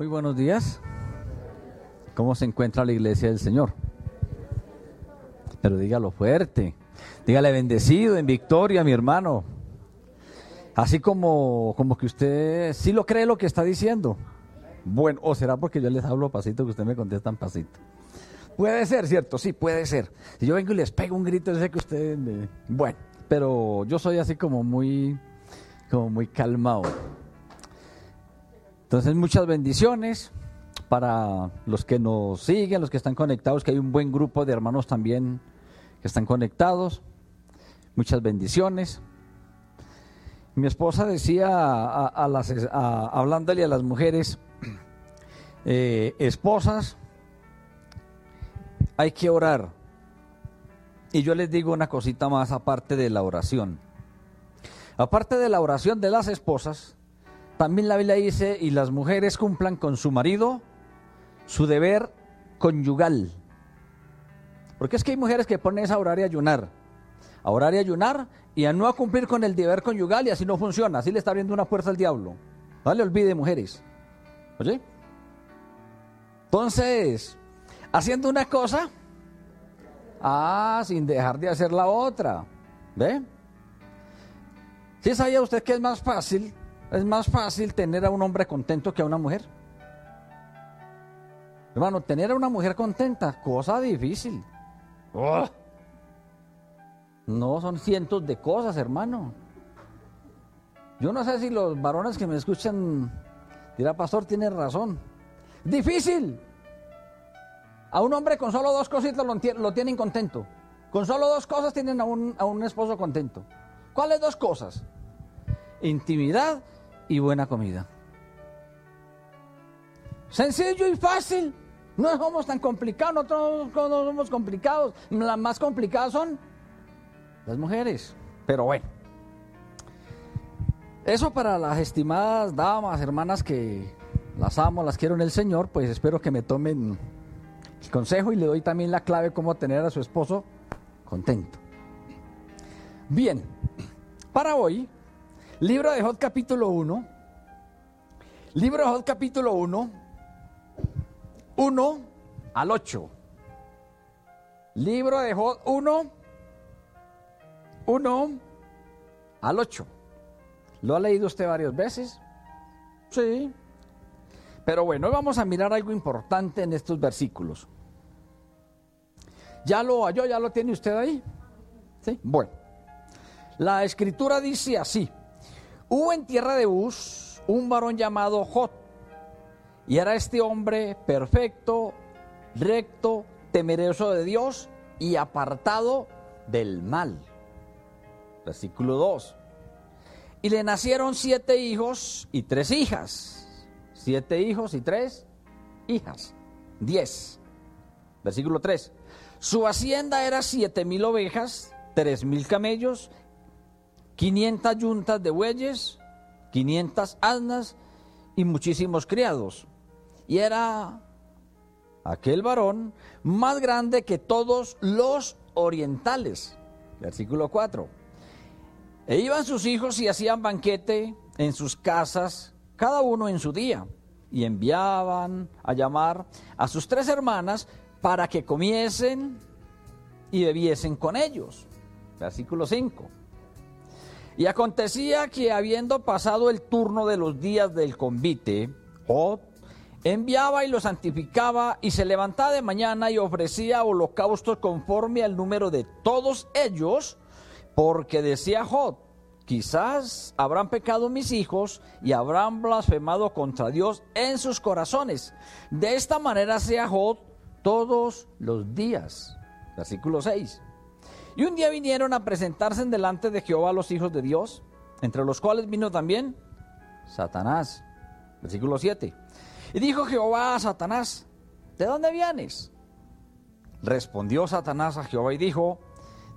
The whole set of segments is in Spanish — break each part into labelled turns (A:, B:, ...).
A: Muy buenos días. ¿Cómo se encuentra la iglesia del Señor? Pero dígalo fuerte. Dígale bendecido en victoria, mi hermano. Así como, como que usted sí lo cree lo que está diciendo. Bueno, o será porque yo les hablo pasito que usted me contestan pasito. Puede ser, ¿cierto? Sí, puede ser. Si yo vengo y les pego un grito, sé que ustedes. Bueno, pero yo soy así como muy, como muy calmado. Entonces, muchas bendiciones para los que nos siguen, los que están conectados, que hay un buen grupo de hermanos también que están conectados. Muchas bendiciones. Mi esposa decía, a, las, hablándole a las mujeres, eh, esposas, hay que orar. Y yo les digo una cosita más aparte de la oración. Aparte de la oración de las esposas, también la Biblia dice, y las mujeres cumplan con su marido su deber conyugal. Porque es que hay mujeres que ponen a orar y ayunar. A orar y ayunar y a no cumplir con el deber conyugal y así no funciona. Así le está abriendo una puerta al diablo. No le olvide, mujeres. ¿Oye? Entonces, haciendo una cosa, ah, sin dejar de hacer la otra. ¿Ve? ¿Sí sabía usted que es más fácil, es más fácil tener a un hombre contento que a una mujer? Hermano, tener a una mujer contenta, cosa difícil. Oh. No, son cientos de cosas, hermano. Yo no sé si los varones que me escuchan dirá, pastor, tiene razón. Difícil. A un hombre con solo dos cositas lo, tienen contento. Con solo dos cosas tienen a un, a un esposo contento. ¿Cuáles dos cosas? Intimidad y buena comida. Sencillo y fácil. No somos tan complicados, nosotros no somos complicados. Las más complicadas son las mujeres. Pero bueno. Eso para las estimadas damas, hermanas que las amo, las quiero en el Señor, pues espero que me tomen el consejo y le doy también la clave cómo tener a su esposo contento. Bien, para hoy, libro de Jod capítulo 1, libro de Jod capítulo 1, 1 al 8. Libro de Jod 1, 1 al 8. ¿Lo ha leído usted varias veces? Sí. Pero bueno, hoy vamos a mirar algo importante en estos versículos. ¿Ya lo halló? ¿Ya lo tiene usted ahí? Sí. Bueno. La escritura dice así. Hubo en tierra de Uz un varón llamado Jot. Y era este hombre perfecto, recto, temeroso de Dios y apartado del mal. Versículo 2. Y le nacieron siete hijos y tres hijas. Siete hijos y tres hijas. Diez. Versículo 3. Su hacienda era siete mil ovejas, tres mil camellos, quinientas yuntas de bueyes, quinientas asnas y muchísimos criados. Y era aquel varón más grande que todos los orientales. Versículo 4. E iban sus hijos y hacían banquete en sus casas, cada uno en su día, y enviaban a llamar a sus tres hermanas para que comiesen y bebiesen con ellos. Versículo 5. Y acontecía que habiendo pasado el turno de los días del convite, enviaba y los santificaba y se levantaba de mañana y ofrecía holocaustos conforme al número de todos ellos, porque decía Jod, quizás habrán pecado mis hijos y habrán blasfemado contra Dios en sus corazones. De esta manera sea Jod todos los días. Versículo 6. Y un día vinieron a presentarse en delante de Jehová los hijos de Dios, entre los cuales vino también Satanás. Versículo 7. Y dijo Jehová a Satanás, ¿de dónde vienes? Respondió Satanás a Jehová y dijo,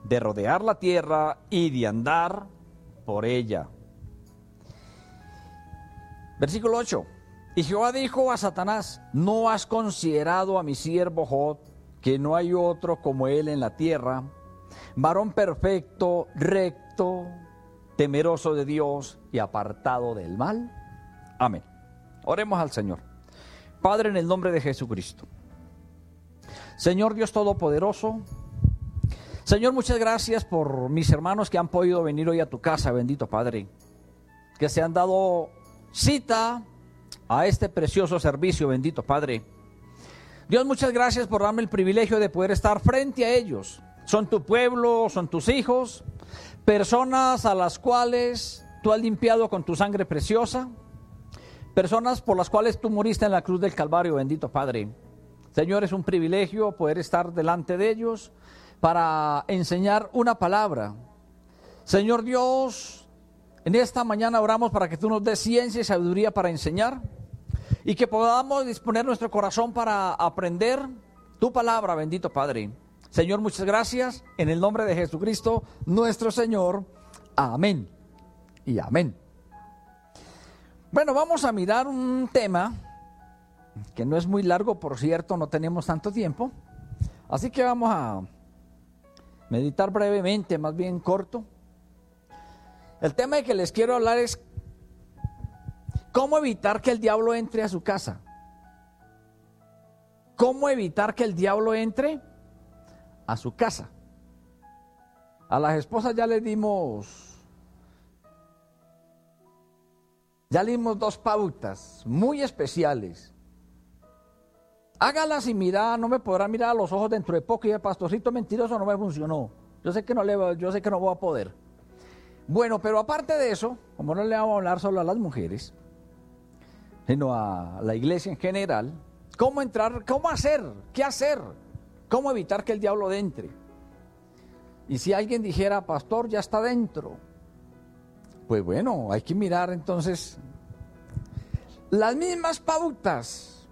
A: de rodear la tierra y de andar por ella. Versículo 8. Y Jehová dijo a Satanás, ¿no has considerado a mi siervo Jod, que no hay otro como él en la tierra, varón perfecto, recto, temeroso de Dios y apartado del mal? Amén. Oremos al Señor. Padre, en el nombre de Jesucristo. Señor Dios Todopoderoso, Señor, muchas gracias por mis hermanos que han podido venir hoy a tu casa, bendito Padre, que se han dado cita a este precioso servicio, bendito Padre. Dios, muchas gracias por darme el privilegio de poder estar frente a ellos. Son tu pueblo, son tus hijos, personas a las cuales tú has limpiado con tu sangre preciosa, personas por las cuales tú moriste en la cruz del Calvario, bendito Padre. Señor, es un privilegio poder estar delante de ellos para enseñar una palabra. Señor Dios, en esta mañana oramos para que tú nos des ciencia y sabiduría para enseñar y que podamos disponer nuestro corazón para aprender tu palabra, bendito Padre. Señor, muchas gracias. En el nombre de Jesucristo, nuestro Señor. Amén. Y amén. Bueno, vamos a mirar un tema que no es muy largo, por cierto, no tenemos tanto tiempo. Así que vamos a meditar brevemente, más bien corto. El tema de que les quiero hablar es ¿Cómo evitar que el diablo entre a su casa? ¿Cómo evitar que el diablo entre a su casa? A las esposas ya les dimos, ya le dimos dos pautas muy especiales. Hágalas y mira, no me podrá mirar a los ojos dentro de poco y el pastorcito mentiroso no me funcionó. Yo sé que no le, yo sé que no voy a poder. Bueno, pero aparte de eso, como no le vamos a hablar solo a las mujeres, sino a la iglesia en general, cómo entrar, cómo hacer, qué hacer, cómo evitar que el diablo entre. Y si alguien dijera, pastor, ya está dentro, pues bueno, hay que mirar entonces las mismas pautas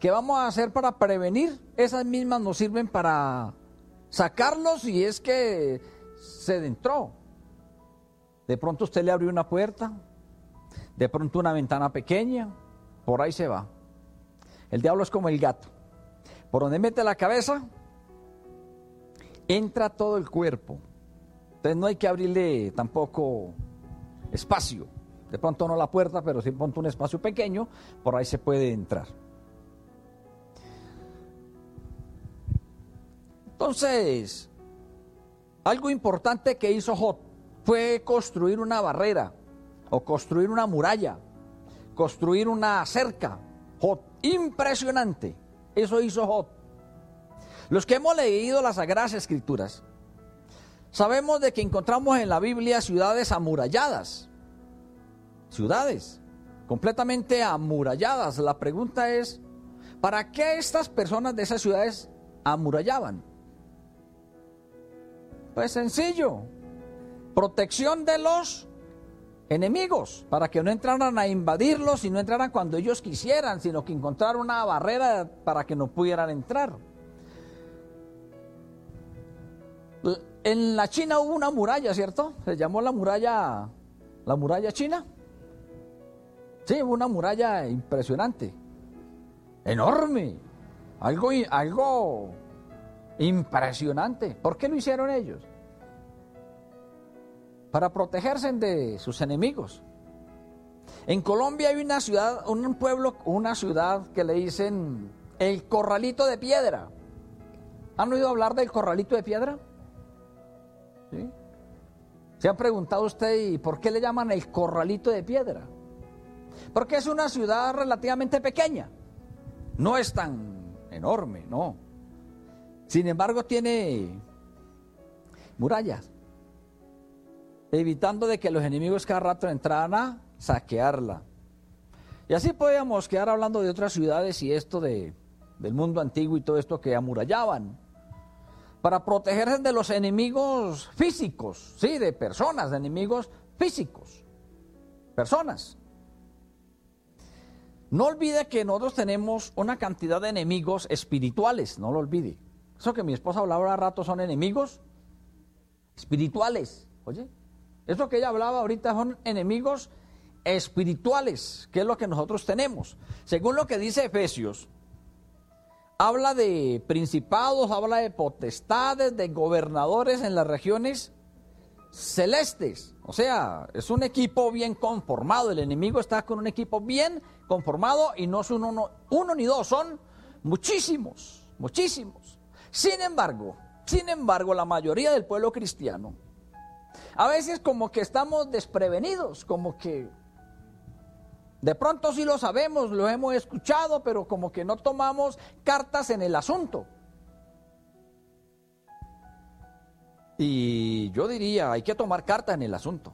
A: que vamos a hacer para prevenir, esas mismas nos sirven para sacarlos si es que se entró. De pronto usted le abrió una puerta, de pronto una ventana pequeña, por ahí se va. El diablo es como el gato. Por donde mete la cabeza, entra todo el cuerpo. Entonces no hay que abrirle tampoco espacio. De pronto no la puerta, pero si pronto un espacio pequeño, por ahí se puede entrar. Entonces, algo importante que hizo Jot fue construir una barrera o construir una muralla construir una cerca. Jot, impresionante. Eso hizo Jot. Los que hemos leído las Sagradas Escrituras, sabemos de que encontramos en la Biblia ciudades amuralladas. Ciudades completamente amuralladas. La pregunta es, ¿para qué estas personas de esas ciudades amurallaban? Pues sencillo, protección de los enemigos, para que no entraran a invadirlos y no entraran cuando ellos quisieran, sino que encontraran una barrera para que no pudieran entrar. En la China hubo una muralla, ¿cierto? Se llamó la muralla, la muralla china. Sí, hubo una muralla impresionante, enorme, algo, algo impresionante. ¿Por qué lo hicieron ellos? para protegerse de sus enemigos. En Colombia hay una ciudad, un pueblo, una ciudad que le dicen el corralito de piedra. ¿Han oído hablar del corralito de piedra? ¿Se ha preguntado usted y por qué le llaman el corralito de piedra? Porque es una ciudad relativamente pequeña. No es tan enorme, no. Sin embargo, tiene murallas evitando de que los enemigos cada rato entraran a saquearla. Y así podíamos quedar hablando de otras ciudades y esto de, del mundo antiguo y todo esto que amurallaban, para protegerse de los enemigos físicos, sí, de personas, de enemigos físicos, personas. No olvide que nosotros tenemos una cantidad de enemigos espirituales, no lo olvide. Eso que mi esposa hablaba ahora rato son enemigos espirituales, oye. Eso que ella hablaba ahorita son enemigos espirituales, que es lo que nosotros tenemos. Según lo que dice Efesios, habla de principados, habla de potestades, de gobernadores en las regiones celestes. O sea, es un equipo bien conformado. El enemigo está con un equipo bien conformado y no son uno, uno ni dos, son muchísimos, muchísimos. Sin embargo, sin embargo, la mayoría del pueblo cristiano, a veces como que estamos desprevenidos, como que de pronto sí lo sabemos, lo hemos escuchado, pero como que no tomamos cartas en el asunto. Y yo diría, hay que tomar cartas en el asunto.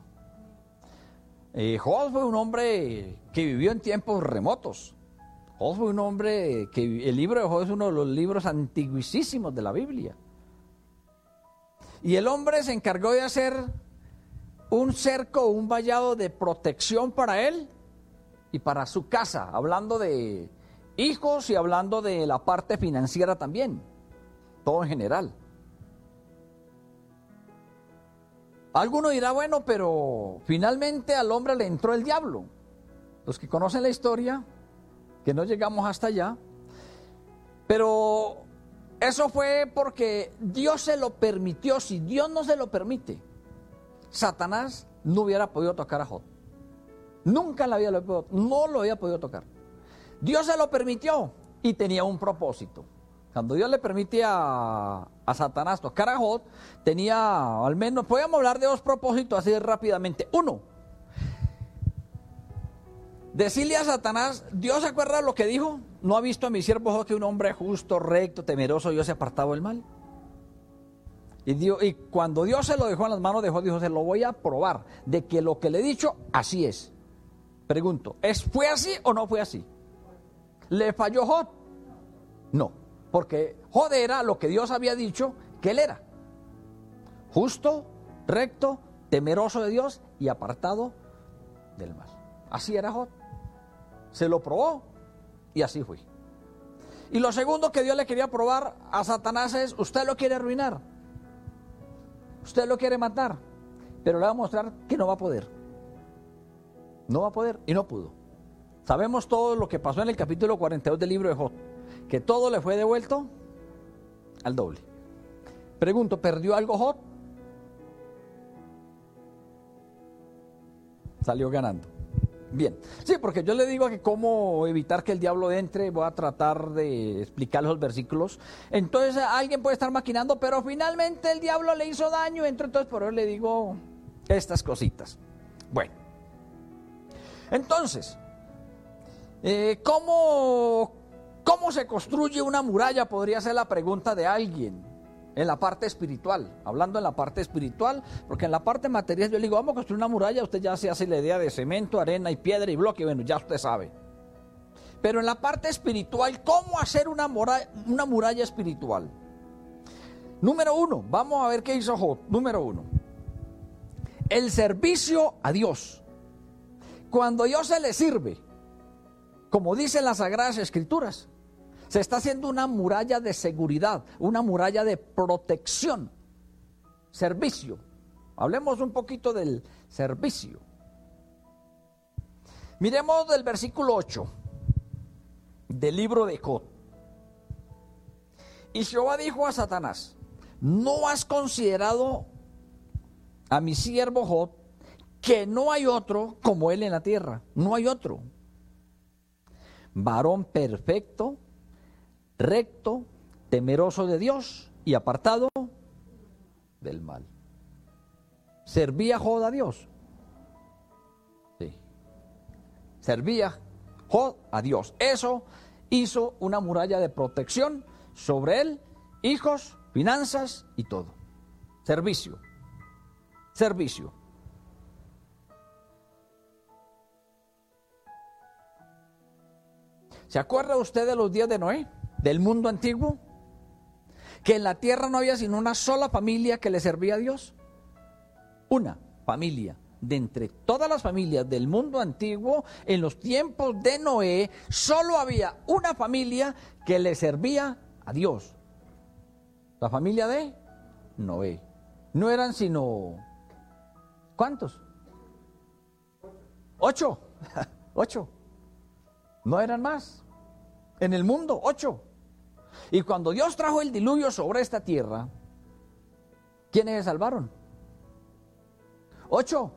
A: Eh, fue un hombre que vivió en tiempos remotos. Job fue un hombre que el libro de Job es uno de los libros antiguísimos de la Biblia. Y el hombre se encargó de hacer un cerco, un vallado de protección para él y para su casa, hablando de hijos y hablando de la parte financiera también, todo en general. Alguno dirá, bueno, pero finalmente al hombre le entró el diablo. Los que conocen la historia, que no llegamos hasta allá, pero eso fue porque Dios se lo permitió. Si Dios no se lo permite, Satanás no hubiera podido tocar a Job. Nunca la había, no lo había podido tocar. Dios se lo permitió y tenía un propósito. Cuando Dios le permite a, Satanás tocar a Job, tenía al menos, podemos hablar de dos propósitos así rápidamente. Uno, decirle a Satanás, Dios se acuerda lo que dijo, no ha visto a mi siervo Job que un hombre justo, recto, temeroso, Dios se apartado del mal. Y, y cuando Dios se lo dejó en las manos de Job, dijo, se lo voy a probar, de que lo que le he dicho, así es. Pregunto, ¿es, ¿fue así o no fue así? ¿Le falló Job? No, porque Job era lo que Dios había dicho que él era. Justo, recto, temeroso de Dios y apartado del mal. Así era Job. Se lo probó y así fue. Y lo segundo que Dios le quería probar a Satanás es, usted lo quiere arruinar. Usted lo quiere matar. Pero le va a mostrar que no va a poder. No va a poder y no pudo. Sabemos todo lo que pasó en el capítulo 42 del libro de Job, que todo le fue devuelto al doble. Pregunto, ¿perdió algo Job? Salió ganando. Bien, sí, porque yo le digo que cómo evitar que el diablo entre, voy a tratar de explicar los versículos. Entonces alguien puede estar maquinando, pero finalmente el diablo le hizo daño, entonces por eso le digo estas cositas. Bueno, entonces, eh, ¿cómo, ¿cómo se construye una muralla? Podría ser la pregunta de alguien en la parte espiritual, hablando en la parte espiritual, porque en la parte material yo le digo, vamos a construir una muralla, usted ya se hace la idea de cemento, arena y piedra y bloque, bueno, ya usted sabe. Pero en la parte espiritual, ¿cómo hacer una muralla, una muralla espiritual? Número uno, vamos a ver qué hizo Job. Número uno, el servicio a Dios. Cuando Dios se le sirve, como dicen las Sagradas Escrituras, se está haciendo una muralla de seguridad, una muralla de protección, servicio. Hablemos un poquito del servicio. Miremos del versículo 8 del libro de Job. Y Jehová dijo a Satanás, ¿no has considerado a mi siervo Job que no hay otro como él en la tierra? No hay otro. Varón perfecto, recto, temeroso de Dios y apartado del mal. ¿Servía Jod a Dios? Sí. Servía Jod a Dios. Eso hizo una muralla de protección sobre él, hijos, finanzas y todo. Servicio. Servicio. ¿Se acuerda usted de los días de Noé? del mundo antiguo? Que en la tierra no había sino una sola familia que le servía a Dios. Una familia. De entre todas las familias del mundo antiguo, en los tiempos de Noé, solo había una familia que le servía a Dios. La familia de Noé. No eran sino... ¿Cuántos? Ocho. Ocho. No eran más. En el mundo, ocho. Y cuando Dios trajo el diluvio sobre esta tierra, ¿quiénes se salvaron? Ocho.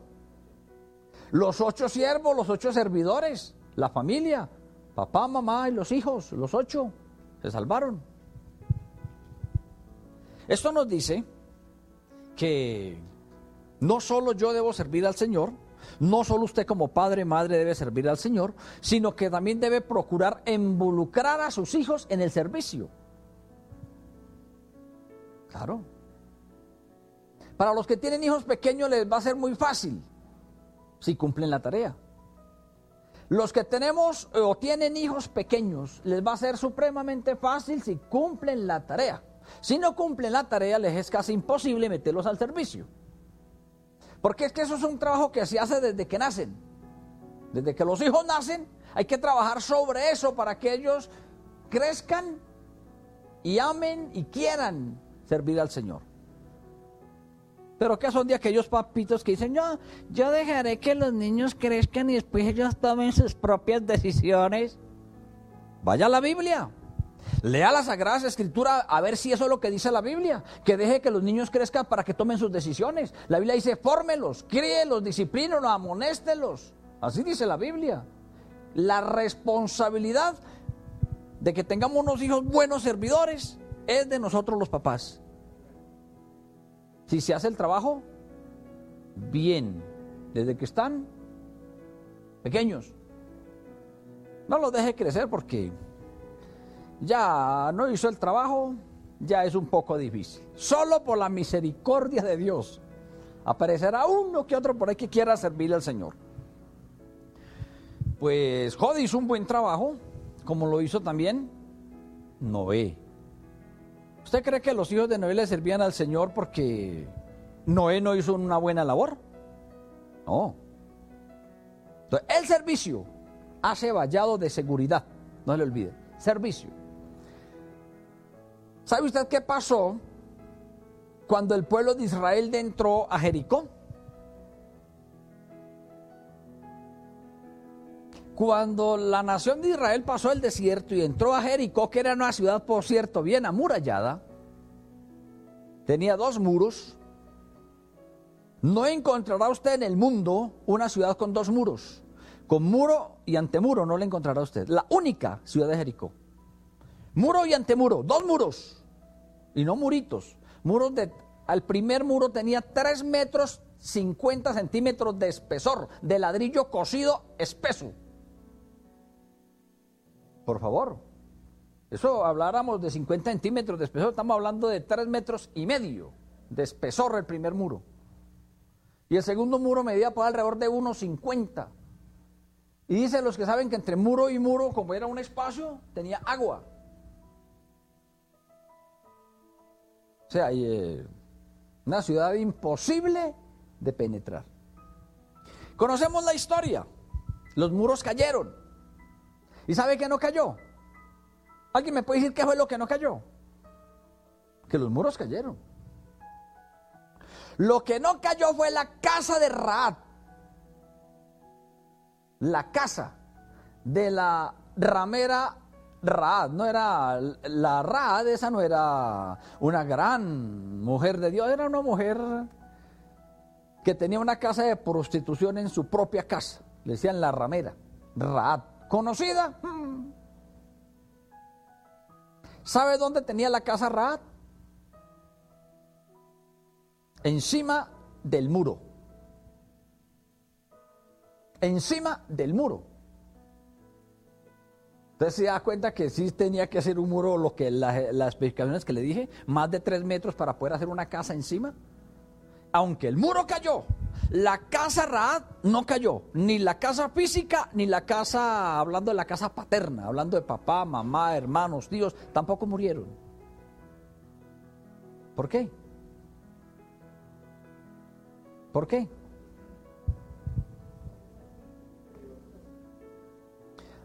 A: Los ocho siervos, los ocho servidores, la familia, papá, mamá y los hijos, los ocho, se salvaron. Esto nos dice que no solo yo debo servir al Señor, no solo usted como padre, madre debe servir al Señor, sino que también debe procurar involucrar a sus hijos en el servicio. Claro. Para los que tienen hijos pequeños les va a ser muy fácil si cumplen la tarea. Los que tenemos o tienen hijos pequeños les va a ser supremamente fácil si cumplen la tarea. Si no cumplen la tarea les es casi imposible meterlos al servicio. Porque es que eso es un trabajo que se hace desde que nacen. Desde que los hijos nacen, hay que trabajar sobre eso para que ellos crezcan y amen y quieran servir al Señor. Pero que son de aquellos papitos que dicen, yo, yo dejaré que los niños crezcan y después ellos tomen sus propias decisiones. Vaya a la Biblia. Lea las Sagradas Escrituras a ver si eso es lo que dice la Biblia. Que deje que los niños crezcan para que tomen sus decisiones. La Biblia dice, fórmelos, críelos, disciplínelos, amonéstelos. Así dice la Biblia. La responsabilidad de que tengamos unos hijos buenos servidores es de nosotros los papás. Si se hace el trabajo, bien, desde que están pequeños. No los deje crecer porque ya no hizo el trabajo, ya es un poco difícil. Solo por la misericordia de Dios aparecerá uno que otro por ahí que quiera servirle al Señor. Pues Jod hizo un buen trabajo, como lo hizo también Noé. ¿Usted cree que los hijos de Noé le servían al Señor porque Noé no hizo una buena labor? No. Entonces, el servicio hace vallado de seguridad, no se le olvide, servicio. ¿Sabe usted qué pasó cuando el pueblo de Israel entró a Jericó? Cuando la nación de Israel pasó el desierto y entró a Jericó, que era una ciudad, por cierto, bien amurallada, tenía dos muros. No encontrará usted en el mundo una ciudad con dos muros. Con muro y antemuro no la encontrará usted. La única ciudad de Jericó. Muro y antemuro, dos muros y no muritos. Muros de, al primer muro tenía 3 metros 50 centímetros de espesor, de ladrillo cocido espeso. Por favor, eso habláramos de 50 centímetros de espesor, estamos hablando de 3 metros y medio de espesor el primer muro. Y el segundo muro medía por alrededor de 1,50. Y dicen los que saben que entre muro y muro, como era un espacio, tenía agua. O sea, eh, una ciudad imposible de penetrar. Conocemos la historia. Los muros cayeron. ¿Y sabe qué no cayó? ¿Alguien me puede decir qué fue lo que no cayó? Que los muros cayeron. Lo que no cayó fue la casa de Raad. La casa de la ramera Raad, no era, la Raad esa no era una gran mujer de Dios, era una mujer que tenía una casa de prostitución en su propia casa, le decían la ramera, Raad, conocida. ¿Sabe dónde tenía la casa Raad? Encima del muro. Encima del muro. Entonces se da cuenta que sí tenía que hacer un muro, lo que las especificaciones que le dije, más de tres metros para poder hacer una casa encima. Aunque el muro cayó, la casa Raad no cayó, ni la casa física, ni la casa, hablando de la casa paterna, hablando de papá, mamá, hermanos, tíos, tampoco murieron. ¿Por qué? ¿Por qué?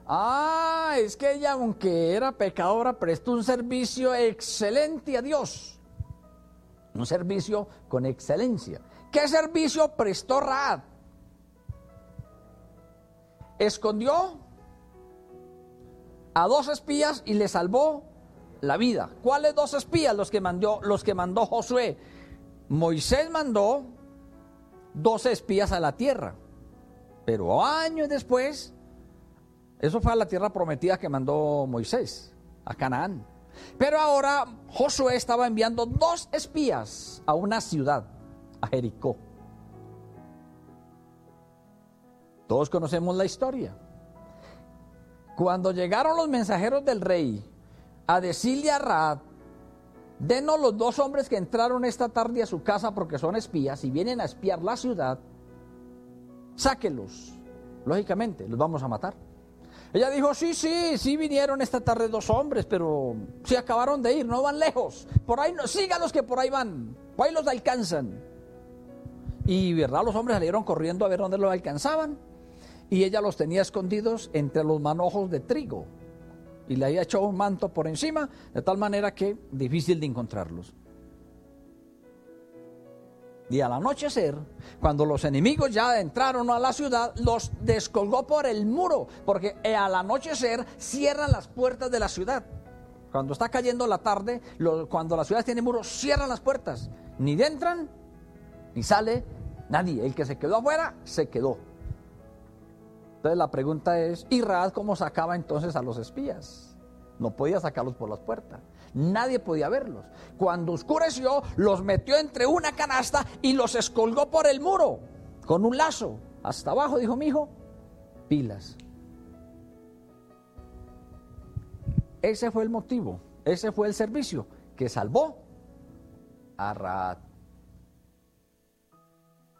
A: Ah, es que ella, aunque era pecadora, prestó un servicio excelente a Dios. Un servicio con excelencia. ¿Qué servicio prestó Raad? Escondió a dos espías y le salvó la vida. ¿Cuáles dos espías? Los que mandó, los que mandó Josué. Moisés mandó 12 espías a la tierra. Pero años después, eso fue a la tierra prometida que mandó Moisés, a Canaán. Pero ahora Josué estaba enviando dos espías a una ciudad, a Jericó. Todos conocemos la historia. Cuando llegaron los mensajeros del rey a decirle a Raad, denos los dos hombres que entraron esta tarde a su casa porque son espías y vienen a espiar la ciudad, sáquelos. Lógicamente, los vamos a matar. Ella dijo, sí, sí, sí vinieron esta tarde dos hombres, pero se acabaron de ir, no van lejos. Por ahí, no, síganos que por ahí van, por ahí los alcanzan. Y verdad, los hombres salieron corriendo a ver dónde los alcanzaban. Y ella los tenía escondidos entre los manojos de trigo. Y le había echado un manto por encima, de tal manera que difícil de encontrarlos. Y al anochecer, cuando los enemigos ya entraron a la ciudad, los descolgó por el muro, porque al anochecer cierran las puertas de la ciudad. Cuando está cayendo la tarde, cuando la ciudad tiene muros, cierran las puertas. Ni entran, ni sale nadie. El que se quedó afuera, se quedó. Entonces la pregunta es, ¿y Raad cómo sacaba entonces a los espías? No podía sacarlos por las puertas. Nadie podía verlos. Cuando oscureció, los metió entre una canasta y los escolgó por el muro con un lazo. Hasta abajo, dijo mi hijo, pilas. Ese fue el motivo, ese fue el servicio que salvó a Raad.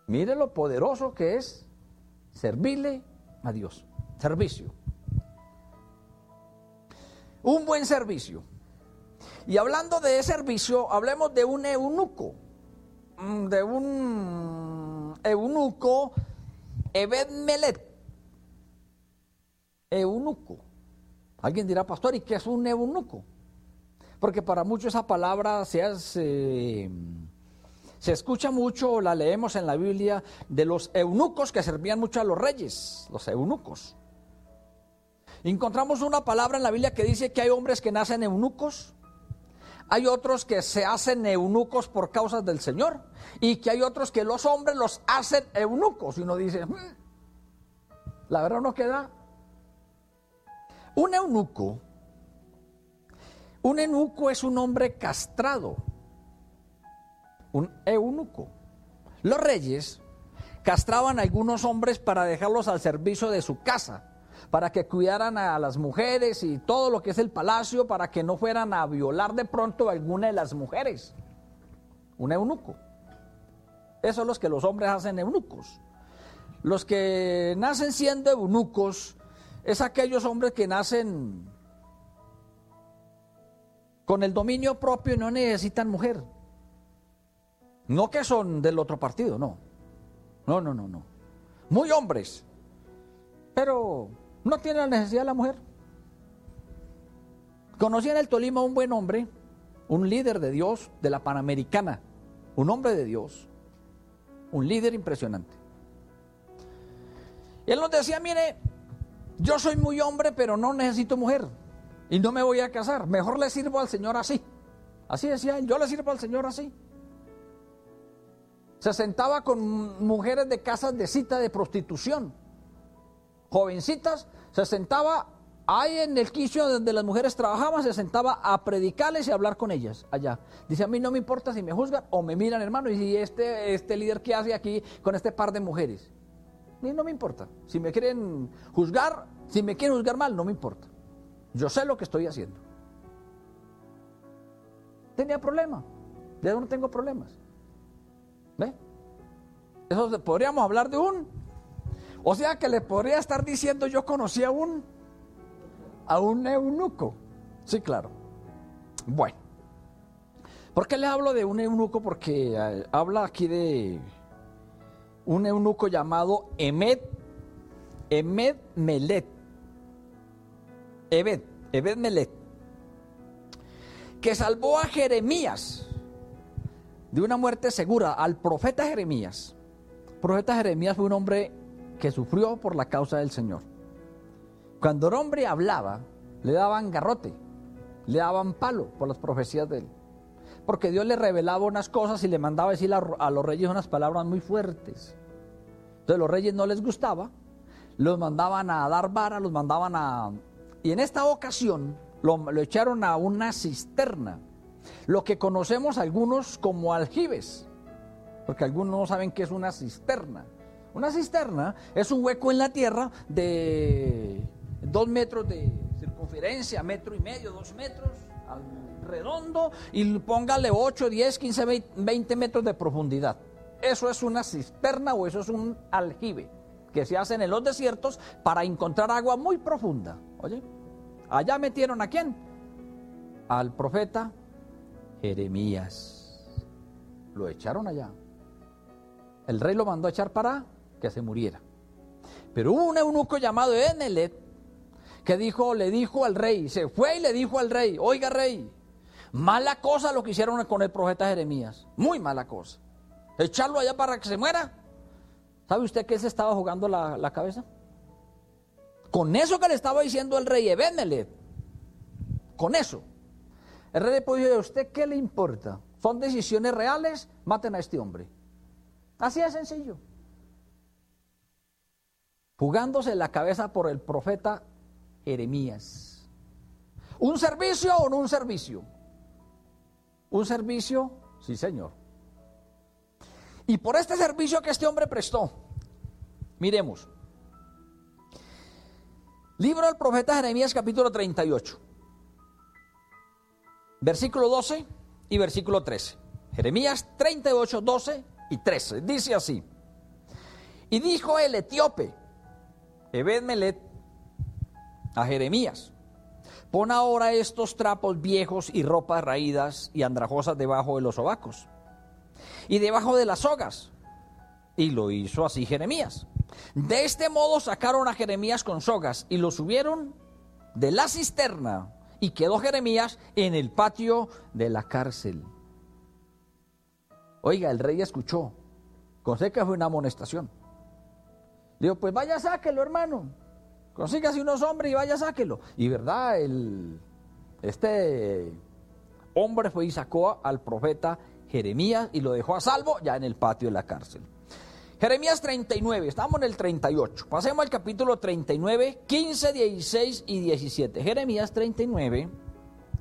A: Mire lo poderoso que es servirle a Dios. Servicio. Un buen servicio. Y hablando de servicio, hablemos de un eunuco, mm, de un eunuco, Ebed Melet. Eunuco. Alguien dirá, pastor, ¿y qué es un eunuco? Porque para muchos esa palabra se. Se escucha mucho, la leemos en la Biblia, de los eunucos que servían mucho a los reyes, los eunucos. Encontramos una palabra en la Biblia que dice que hay hombres que nacen eunucos hay otros que se hacen eunucos por causas del Señor y que hay otros que los hombres los hacen eunucos y uno dice, hmm, la verdad no queda. Un eunuco, un eunuco es un hombre castrado, un eunuco. Los reyes castraban a algunos hombres para dejarlos al servicio de su casa para que cuidaran a las mujeres y todo lo que es el palacio, para que no fueran a violar de pronto a alguna de las mujeres. Un eunuco. Eso es lo que los hombres hacen eunucos. Los que nacen siendo eunucos es aquellos hombres que nacen con el dominio propio y no necesitan mujer. No que son del otro partido, no. No, no, no, no. Muy hombres. Pero no tiene la necesidad de la mujer. Conocí en el Tolima un buen hombre, un líder de Dios de la Panamericana, un hombre de Dios, un líder impresionante. Y él nos decía, mire, yo soy muy hombre, pero no necesito mujer y no me voy a casar, mejor le sirvo al Señor así. Así decía él, yo le sirvo al Señor así. Se sentaba con mujeres de casas de cita de prostitución jovencitas, se sentaba ahí en el quicio donde las mujeres trabajaban, se sentaba a predicarles y a hablar con ellas allá. Dice, a mí no me importa si me juzgan o me miran, hermano, y si este, este líder que hace aquí con este par de mujeres. Mí no me importa. Si me quieren juzgar, si me quieren juzgar mal, no me importa. Yo sé lo que estoy haciendo. Tenía problema. Ya no tengo problemas. ¿Ve? Eso podríamos hablar de un o sea que le podría estar diciendo yo conocí a un, a un eunuco. Sí, claro. Bueno. ¿Por qué le hablo de un eunuco? Porque eh, habla aquí de un eunuco llamado Emed, Emed Melet. Ebed, Ebed Melet. Que salvó a Jeremías de una muerte segura, al profeta Jeremías. El profeta Jeremías fue un hombre que sufrió por la causa del Señor. Cuando el hombre hablaba, le daban garrote, le daban palo por las profecías de él. Porque Dios le revelaba unas cosas y le mandaba decir a, los reyes unas palabras muy fuertes. Entonces los reyes no les gustaba, los mandaban a dar vara, los mandaban a... Y en esta ocasión lo, lo echaron a una cisterna, lo que conocemos algunos como aljibes, porque algunos no saben qué es una cisterna. Una cisterna es un hueco en la tierra de dos metros de circunferencia, metro y medio, dos metros, redondo, y póngale 8, 10, 15, 20 metros de profundidad. Eso es una cisterna o eso es un aljibe que se hacen en los desiertos para encontrar agua muy profunda. Oye, allá metieron a quién? Al profeta Jeremías. Lo echaron allá. El rey lo mandó a echar para que se muriera. Pero hubo un eunuco llamado Enelet que dijo, le dijo al rey, se fue y le dijo al rey, oiga rey, mala cosa lo que hicieron con el profeta Jeremías, muy mala cosa. Echarlo allá para que se muera. ¿Sabe usted que se estaba jugando la, cabeza? Con eso que le estaba diciendo el rey Ebenelet, con eso. El rey le dijo, ¿a usted qué le importa? Son decisiones reales, maten a este hombre. Así de sencillo. Jugándose la cabeza por el profeta Jeremías. ¿Un servicio o no un servicio? ¿Un servicio? Sí, señor. Y por este servicio que este hombre prestó, miremos. Libro del profeta Jeremías capítulo 38, versículo 12 y versículo 13. Jeremías 38, 12 y 13. Dice así. Y dijo el etíope, Ebed Melet, a Jeremías, pon ahora estos trapos viejos y ropas raídas y andrajosas debajo de los sobacos y debajo de las sogas. Y lo hizo así Jeremías. De este modo sacaron a Jeremías con sogas y lo subieron de la cisterna y quedó Jeremías en el patio de la cárcel. Oiga, el rey escuchó. Consé que fue una amonestación. Le digo, pues vaya, sáquelo, hermano. Consígase unos hombres y vaya, sáquelo. Y verdad, el, este hombre fue y sacó al profeta Jeremías y lo dejó a salvo ya en el patio de la cárcel. Jeremías 39, estamos en el 38. Pasemos al capítulo 39, 15, 16 y 17. Jeremías 39,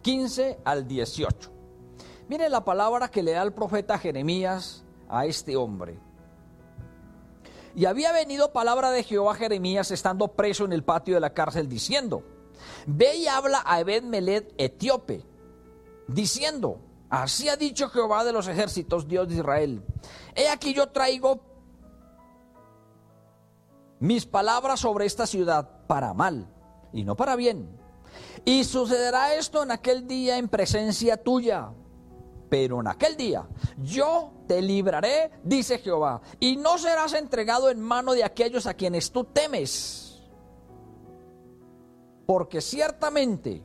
A: 15 al 18. Miren la palabra que le da el profeta Jeremías a este hombre. Y había venido palabra de Jehová Jeremías estando preso en el patio de la cárcel diciendo, Ve y habla a Ebed Meled etíope, diciendo, Así ha dicho Jehová de los ejércitos, Dios de Israel. He aquí yo traigo mis palabras sobre esta ciudad para mal y no para bien. Y sucederá esto en aquel día en presencia tuya. Pero en aquel día yo te libraré, dice Jehová, y no serás entregado en mano de aquellos a quienes tú temes. Porque ciertamente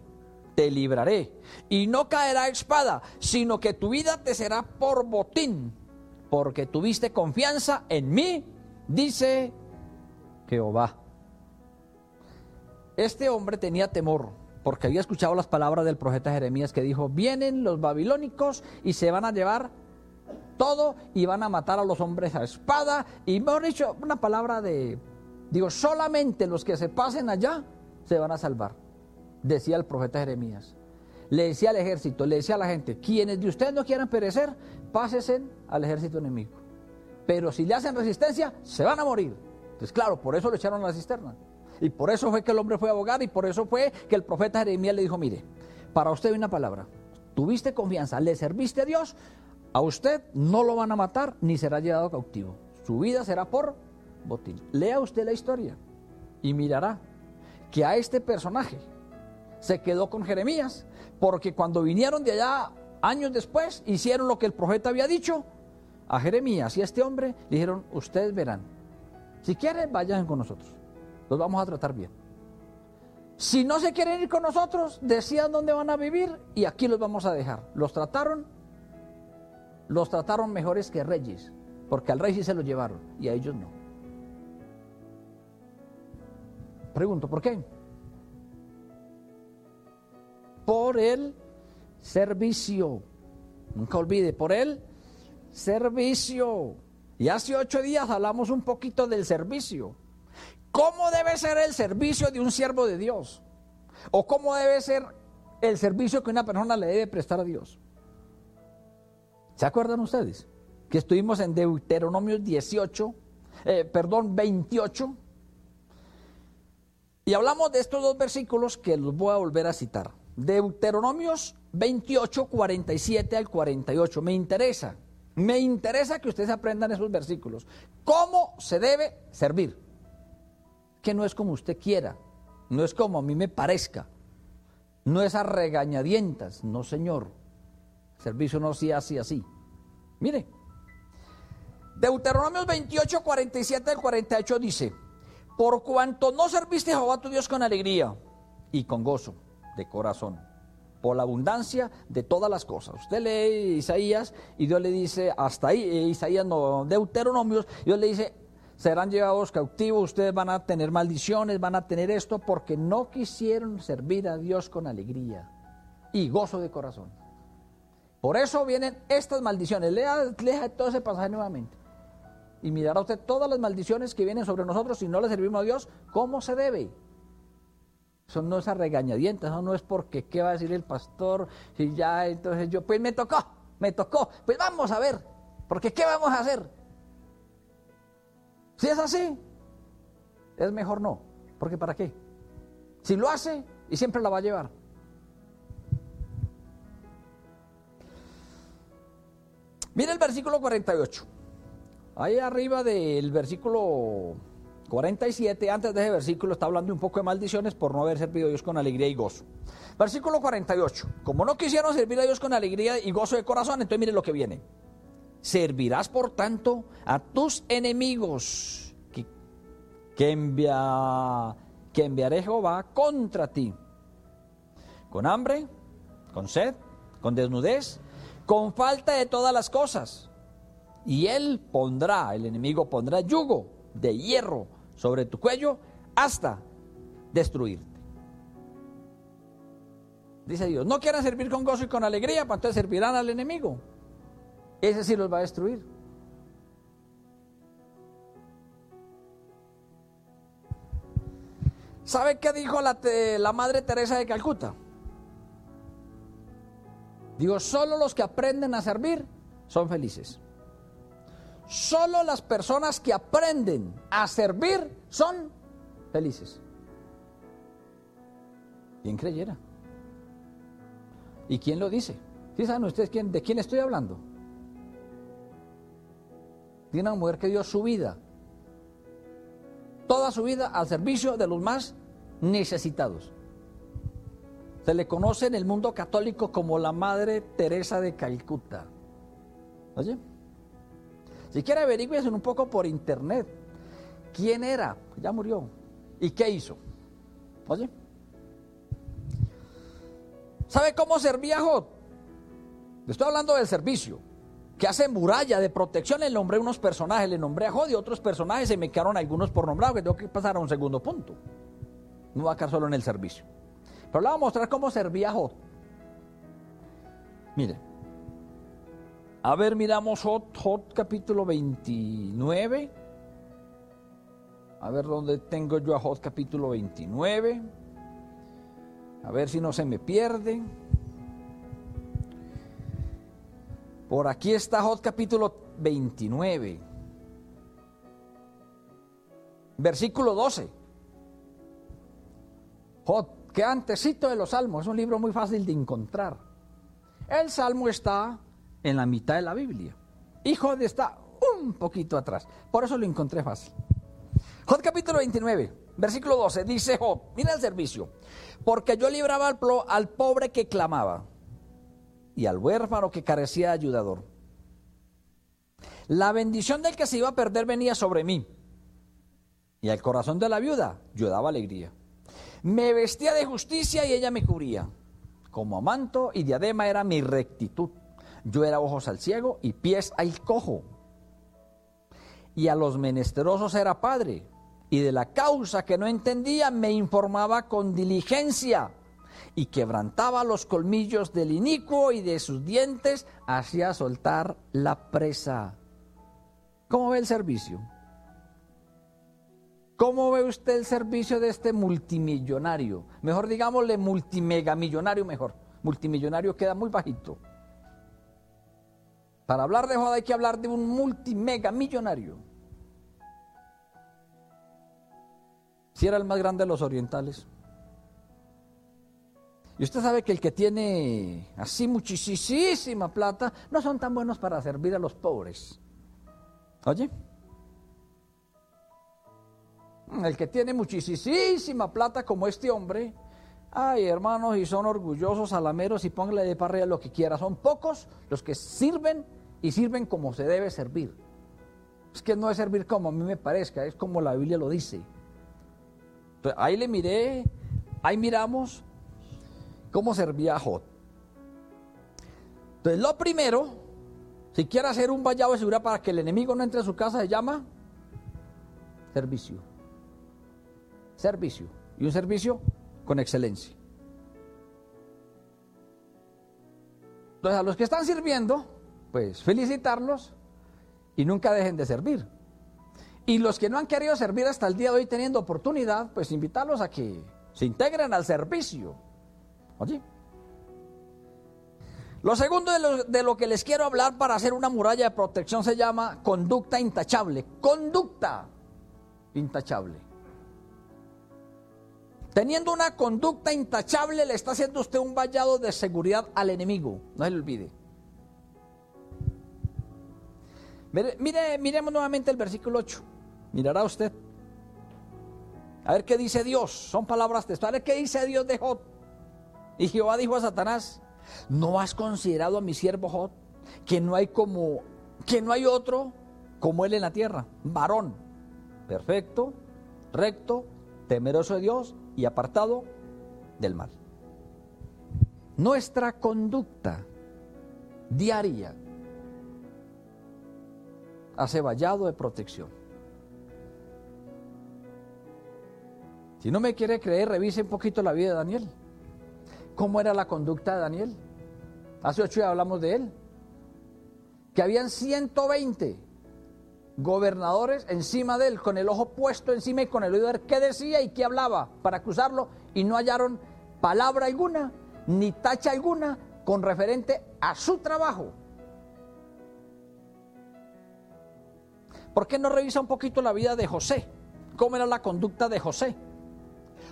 A: te libraré. Y no caerá espada, sino que tu vida te será por botín, porque tuviste confianza en mí, dice Jehová. Este hombre tenía temor, porque había escuchado las palabras del profeta Jeremías que dijo, vienen los babilónicos y se van a llevar todo y van a matar a los hombres a espada. Y mejor dicho, una palabra de, digo, solamente los que se pasen allá se van a salvar decía el profeta Jeremías. Le decía al ejército, le decía a la gente, quienes de ustedes no quieran perecer, pásesen al ejército enemigo. Pero si le hacen resistencia, se van a morir. Entonces, claro, por eso lo echaron a la cisterna. Y por eso fue que el hombre fue a abogar y por eso fue que el profeta Jeremías le dijo, mire, para usted hay una palabra, tuviste confianza, le serviste a Dios, a usted no lo van a matar ni será llevado cautivo. Su vida será por botín. Lea usted la historia y mirará que a este personaje se quedó con Jeremías, porque cuando vinieron de allá años después, hicieron lo que el profeta había dicho a Jeremías y a este hombre, dijeron, ustedes verán, si quieren, vayan con nosotros, los vamos a tratar bien. Si no se quieren ir con nosotros, decían dónde van a vivir y aquí los vamos a dejar. Los trataron, los trataron mejores que reyes, porque al rey se los llevaron y a ellos no. Pregunto, ¿por qué? por el servicio. Nunca olvide, por el servicio. Y hace ocho días hablamos un poquito del servicio. ¿Cómo debe ser el servicio de un siervo de Dios? ¿O cómo debe ser el servicio que una persona le debe prestar a Dios? ¿Se acuerdan ustedes? Que estuvimos en Deuteronomio 18, eh, perdón, 28. Y hablamos de estos dos versículos que los voy a volver a citar. Deuteronomios 28, 47 al 48. Me interesa, me interesa que ustedes aprendan esos versículos. ¿Cómo se debe servir? Que no es como usted quiera, no es como a mí me parezca, no es a regañadientas, no señor. Servicio no se hace así. Mire, Deuteronomios 28, 47 al 48 dice, por cuanto no serviste a Jehová tu Dios con alegría y con gozo de corazón por la abundancia de todas las cosas. Usted lee Isaías y Dios le dice, hasta ahí, eh, Isaías no, Deuteronomios, Dios le dice, serán llevados cautivos, ustedes van a tener maldiciones, van a tener esto, porque no quisieron servir a Dios con alegría y gozo de corazón. Por eso vienen estas maldiciones. Lea, lea todo ese pasaje nuevamente. Y mirará usted todas las maldiciones que vienen sobre nosotros si no le servimos a Dios, ¿cómo se debe? Eso no es a regañadientes, eso no es porque qué va a decir el pastor y ya entonces yo, pues me tocó, me tocó, pues vamos a ver, porque qué vamos a hacer. Si es así, es mejor no, porque ¿para qué? Si lo hace y siempre la va a llevar. Mira el versículo 48. Ahí arriba del versículo 47, antes de ese versículo, está hablando un poco de maldiciones por no haber servido a Dios con alegría y gozo. Versículo 48. Como no quisieron servir a Dios con alegría y gozo de corazón, entonces mire lo que viene. Servirás, por tanto, a tus enemigos que, que, envía, que enviaré Jehová contra ti. Con hambre, con sed, con desnudez, con falta de todas las cosas. Y él pondrá, el enemigo pondrá yugo de hierro sobre tu cuello hasta destruirte. Dice Dios, no quieran servir con gozo y con alegría, para entonces servirán al enemigo. Ese sí los va a destruir. ¿Sabe qué dijo la, la Madre Teresa de Calcuta? Digo, solo los que aprenden a servir son felices. Solo las personas que aprenden a servir son felices. ¿Quién creyera? ¿Y quién lo dice? ¿Sí saben ustedes quién, de quién estoy hablando? De una mujer que dio su vida, toda su vida al servicio de los más necesitados. Se le conoce en el mundo católico como la Madre Teresa de Calcuta. ¿Oye? Si quiere averigüen un poco por internet. ¿Quién era? Ya murió. ¿Y qué hizo? Oye. ¿Sabe cómo servía Jod? Estoy hablando del servicio. Que hace muralla de protección. Le nombré unos personajes. Le nombré a Jod y otros personajes. Se me quedaron algunos por nombrar. Que tengo que pasar a un segundo punto. No va a quedar solo en el servicio. Pero le voy a mostrar cómo servía Jod. Mire. A ver, miramos Hot, Hot capítulo 29. A ver dónde tengo yo a Hot capítulo 29. A ver si no se me pierde. Por aquí está Hot capítulo 29. Versículo 12. Hot, que antecito de los salmos, es un libro muy fácil de encontrar. El salmo está en la mitad de la Biblia. Y Jod está un poquito atrás. Por eso lo encontré fácil. Jod capítulo 29, versículo 12, dice Jod, mira el servicio, porque yo libraba al pobre que clamaba y al huérfano que carecía de ayudador. La bendición del que se iba a perder venía sobre mí. Y al corazón de la viuda yo daba alegría. Me vestía de justicia y ella me cubría. Como manto y diadema era mi rectitud. Yo era ojos al ciego y pies al cojo. Y a los menesterosos era padre. Y de la causa que no entendía me informaba con diligencia. Y quebrantaba los colmillos del inicuo y de sus dientes hacía soltar la presa. ¿Cómo ve el servicio? ¿Cómo ve usted el servicio de este multimillonario? Mejor digámosle multimegamillonario mejor. Multimillonario queda muy bajito. Para hablar de Joda hay que hablar de un multimegamillonario. Si era el más grande de los orientales. Y usted sabe que el que tiene así muchísima plata no son tan buenos para servir a los pobres. Oye, el que tiene muchísima plata como este hombre, ay hermanos, y son orgullosos, alameros y póngale de parrilla lo que quiera. Son pocos los que sirven y sirven como se debe servir. Es que no es servir como a mí me parezca, es como la Biblia lo dice. ahí le miré, ahí miramos cómo servía a Jod. Entonces, lo primero, si quiere hacer un vallado de seguridad para que el enemigo no entre a su casa, se llama servicio. Servicio. Y un servicio con excelencia. Entonces, a los que están sirviendo, pues felicitarlos y nunca dejen de servir. Y los que no han querido servir hasta el día de hoy teniendo oportunidad, pues invitarlos a que se integren al servicio. Oye. Lo segundo de lo, que les quiero hablar para hacer una muralla de protección se llama conducta intachable. Conducta intachable. Teniendo una conducta intachable le está haciendo usted un vallado de seguridad al enemigo. No se le olvide. Mire, miremos nuevamente el versículo 8. Mirará usted. A ver qué dice Dios. Son palabras textuales. ¿Qué dice Dios de Jod? Y Jehová dijo a Satanás, ¿no has considerado a mi siervo Jod? Que no hay como, que no hay otro como él en la tierra. Varón, perfecto, recto, temeroso de Dios y apartado del mal. Nuestra conducta diaria hace vallado de protección. Si no me quiere creer, revise un poquito la vida de Daniel. ¿Cómo era la conducta de Daniel? Hace ocho días hablamos de él. Que habían 120 gobernadores encima de él, con el ojo puesto encima y con el oído ver qué decía y qué hablaba para acusarlo, y no hallaron palabra alguna, ni tacha alguna con referente a su trabajo. ¿Por qué no revisa un poquito la vida de José? ¿Cómo era la conducta de José?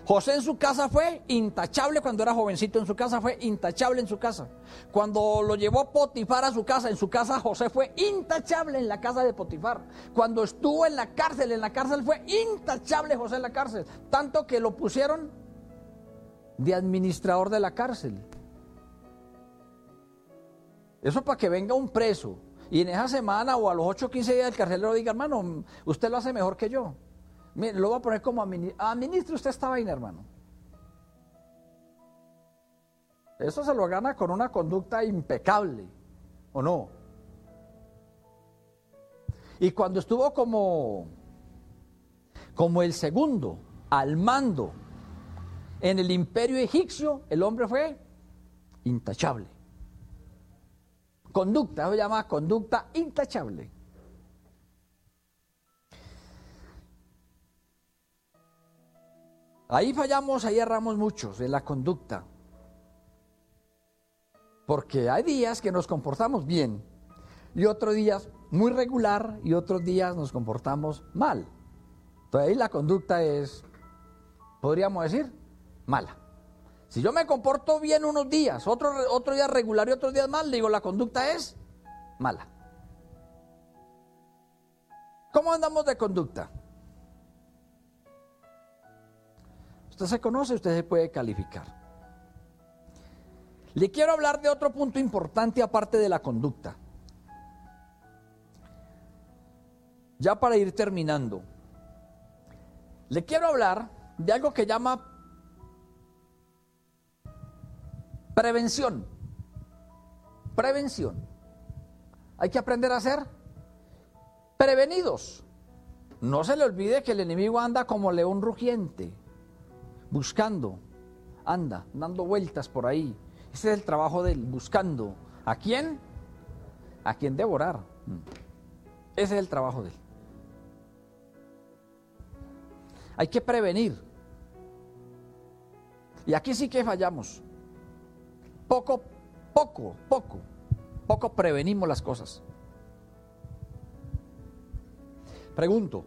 A: José en su casa fue intachable cuando era jovencito, en su casa fue intachable en su casa. Cuando lo llevó Potifar a su casa, en su casa José fue intachable en la casa de Potifar. Cuando estuvo en la cárcel, en la cárcel fue intachable José en la cárcel. Tanto que lo pusieron de administrador de la cárcel. Eso para que venga un preso y en esa semana o a los 8 o 15 días el carcelero diga, hermano, usted lo hace mejor que yo. Lo voy a poner como administro usted esta vaina, hermano. Eso se lo gana con una conducta impecable, ¿o no? Y cuando estuvo como, como el segundo al mando en el imperio egipcio, el hombre fue intachable. Conducta, se llama conducta intachable. Ahí fallamos, ahí erramos muchos en la conducta. Porque hay días que nos comportamos bien y otros días muy regular y otros días nos comportamos mal. Entonces ahí la conducta es, podríamos decir, mala. Si yo me comporto bien unos días, otro, otro día regular y otros días mal, digo, la conducta es mala. ¿Cómo andamos de conducta? Usted se conoce, usted se puede calificar. Le quiero hablar de otro punto importante aparte de la conducta. Ya para ir terminando, le quiero hablar de algo que llama Prevención. Prevención. Hay que aprender a ser prevenidos. No se le olvide que el enemigo anda como león rugiente, buscando, anda, dando vueltas por ahí. Ese es el trabajo de él, buscando. ¿A quién? A quién devorar. Ese es el trabajo de él. Hay que prevenir. Y aquí sí que fallamos. Poco, poco, poco, poco prevenimos las cosas. Pregunto,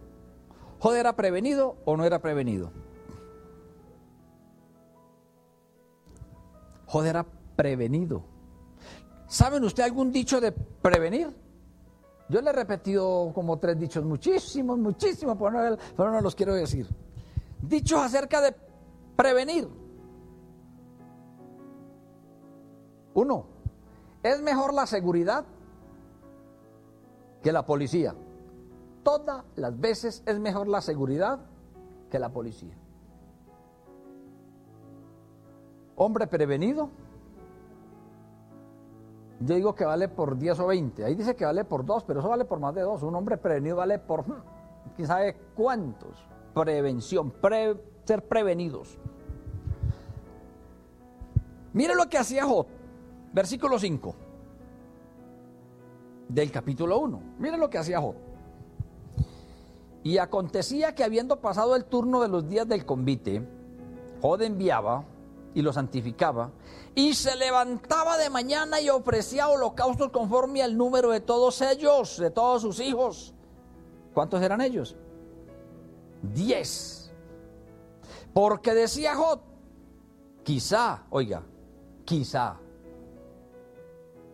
A: ¿Jod era prevenido o no era prevenido? Jod era prevenido. ¿Saben usted algún dicho de prevenir? Yo le he repetido como tres dichos, muchísimos, muchísimos, pero no, pero no los quiero decir. Dichos acerca de prevenir. Uno, es mejor la seguridad que la policía. Todas las veces es mejor la seguridad que la policía. Hombre prevenido, yo digo que vale por 10 o 20. Ahí dice que vale por 2, pero eso vale por más de 2. Un hombre prevenido vale por hmm, quién sabe cuántos. Prevención, ser prevenidos. Mire lo que hacía Job, versículo 5 del capítulo 1. Mire lo que hacía Job. Y acontecía que habiendo pasado el turno de los días del convite, Jod enviaba y lo santificaba, y se levantaba de mañana y ofrecía holocaustos conforme al número de todos ellos, de todos sus hijos. ¿Cuántos eran ellos? Diez. Porque decía Jod, quizá, oiga, quizá,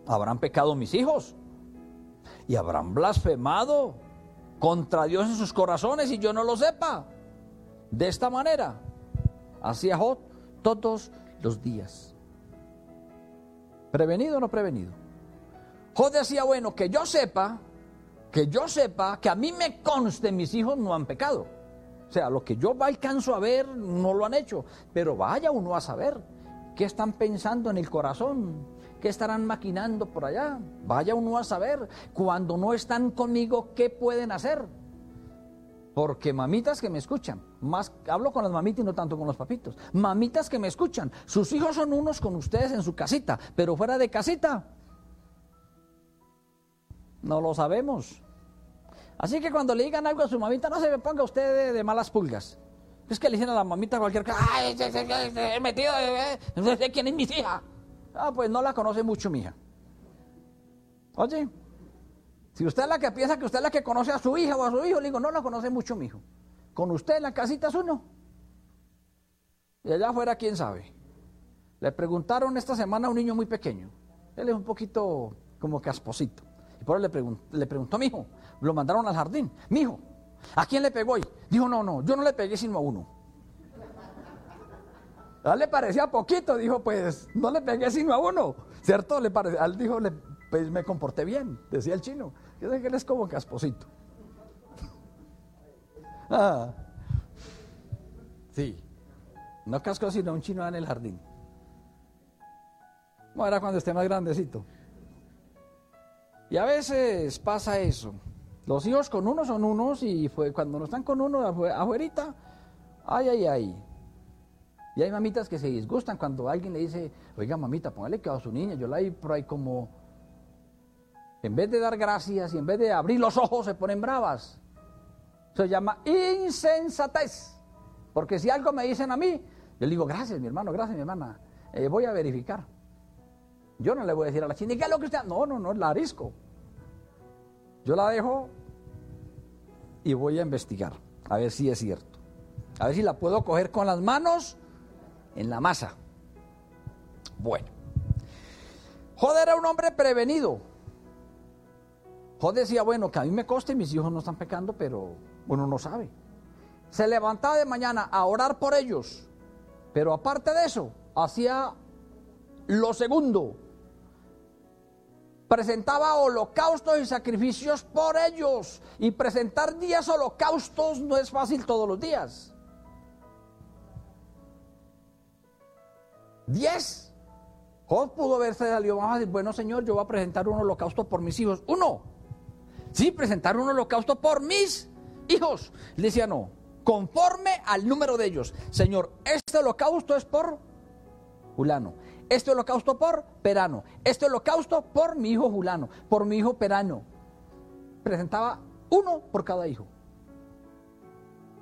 A: habrán pecado mis hijos y habrán blasfemado contra Dios en sus corazones y yo no lo sepa. De esta manera hacía Jod todos los días. ¿Prevenido o no prevenido? Jod decía, bueno, que yo sepa, que yo sepa, que a mí me conste, mis hijos no han pecado. O sea, lo que yo alcanzo a ver no lo han hecho, pero vaya uno a saber qué están pensando en el corazón, qué estarán maquinando por allá. Vaya uno a saber, cuando no están conmigo, qué pueden hacer. Porque mamitas que me escuchan, más hablo con las mamitas y no tanto con los papitos. Mamitas que me escuchan, sus hijos son unos con ustedes en su casita, pero fuera de casita no lo sabemos. Así que cuando le digan algo a su mamita, no se me ponga usted de, malas pulgas. Es que le dicen a la mamita cualquier cosa, ¡ay, he metido! No sé quién es mi hija. Ah, pues no la conoce mucho, mija. Oye, si usted es la que piensa que usted es la que conoce a su hija o a su hijo, le digo, no la conoce mucho, mijo. Con usted en la casita es uno. Y allá afuera, quién sabe. Le preguntaron esta semana a un niño muy pequeño. Él es un poquito como casposito. Y por eso le, preguntó, le preguntó, mijo, lo mandaron al jardín. Mijo, ¿a quién le pegó hoy? Dijo, no, no, yo no le pegué sino a uno. A él le parecía poquito, dijo, pues no le pegué sino a uno, ¿cierto? Le él dijo, pues me comporté bien, decía el chino. Yo sé que él es como casposito. Ah, sí, no casco sino un chino en el jardín. Era cuando esté más grandecito. Y a veces pasa eso. Los hijos con uno son unos y fue cuando no están con uno afuerita, ay, ay, ay. Y hay mamitas que se disgustan cuando alguien le dice, oiga mamita, póngale que a su niña, yo la vi por ahí como, en vez de dar gracias y en vez de abrir los ojos se ponen bravas. Se llama insensatez. Porque si algo me dicen a mí, yo le digo, gracias mi hermano, gracias mi hermana, eh, voy a verificar. Yo no le voy a decir a la china, ¿qué es lo que usted? No, no, no, la arisco. Yo la dejo y voy a investigar, a ver si es cierto. A ver si la puedo coger con las manos en la masa. Bueno. Joder era un hombre prevenido. Joder decía, bueno, que a mí me coste, mis hijos no están pecando, pero uno no sabe. Se levantaba de mañana a orar por ellos, pero aparte de eso, hacía lo segundo. Presentaba holocaustos y sacrificios por ellos. Y presentar días holocaustos no es fácil todos los días. Diez. Job pudo haberse salido más decir, bueno Señor, yo voy a presentar un holocausto por mis hijos. Uno. Sí, presentar un holocausto por mis hijos. Le decía, no, conforme al número de ellos. Señor, este holocausto es por Julano. Este holocausto por Perano. Este holocausto por mi hijo Julano. Por mi hijo Perano. Presentaba uno por cada hijo.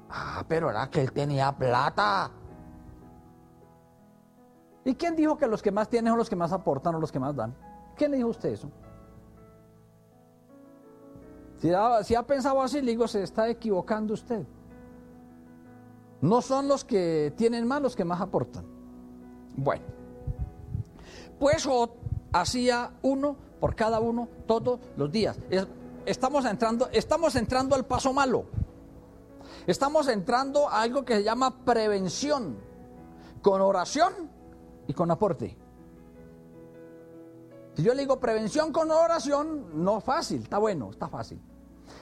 A: Ah, pero era que él tenía plata. ¿Y quién dijo que los que más tienen son los que más aportan o los que más dan? ¿Quién le dijo a usted eso? Si ha, si ha pensado así, le digo, se está equivocando usted. No son los que tienen más los que más aportan. Bueno, pues hacía uno por cada uno todos los días. Estamos entrando, estamos entrando al paso malo. Estamos entrando a algo que se llama prevención, con oración y con aporte. Si yo le digo prevención con oración, no fácil, está bueno, está fácil.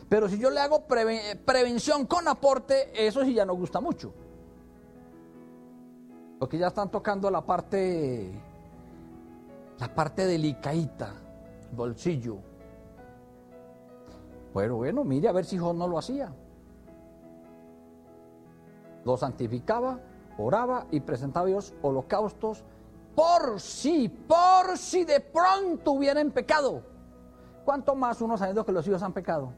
A: Pero si yo le hago prevención con aporte, eso sí ya no gusta mucho. Porque ya están tocando la parte, la parte delicadita, bolsillo. Bueno, bueno, mire a ver si Job no lo hacía. Lo santificaba, oraba y presentaba a Dios holocaustos por si, por si de pronto hubieran pecado. ¿Cuánto más uno sabiendo que los hijos han pecado?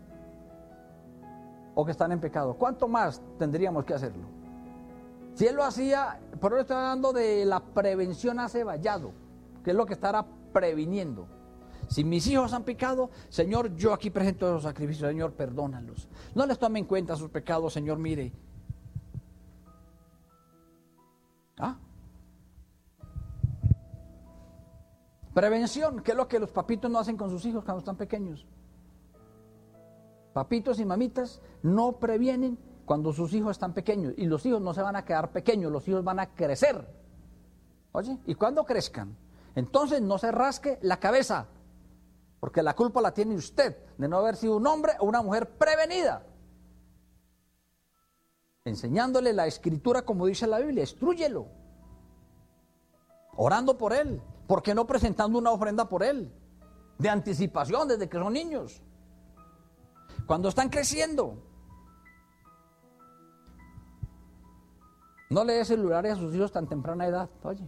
A: O que están en pecado. ¿Cuánto más tendríamos que hacerlo? Si él lo hacía, por eso estoy hablando de la prevención hace vallado, que es lo que estará previniendo. Si mis hijos han pecado, Señor, yo aquí presento los sacrificios, Señor, perdónalos. No les tome en cuenta sus pecados, Señor, mire. ¿Ah? Prevención, que es lo que los papitos no hacen con sus hijos cuando están pequeños. Papitos y mamitas no previenen cuando sus hijos están pequeños. Y los hijos no se van a quedar pequeños, los hijos van a crecer. Oye, y cuando crezcan, entonces no se rasque la cabeza, porque la culpa la tiene usted de no haber sido un hombre o una mujer prevenida. Enseñándole la escritura como dice la Biblia, instruyelo. Orando por él, porque no presentando una ofrenda por él? De anticipación desde que son niños. Cuando están creciendo. No le dé celulares a sus hijos tan temprana edad, oye.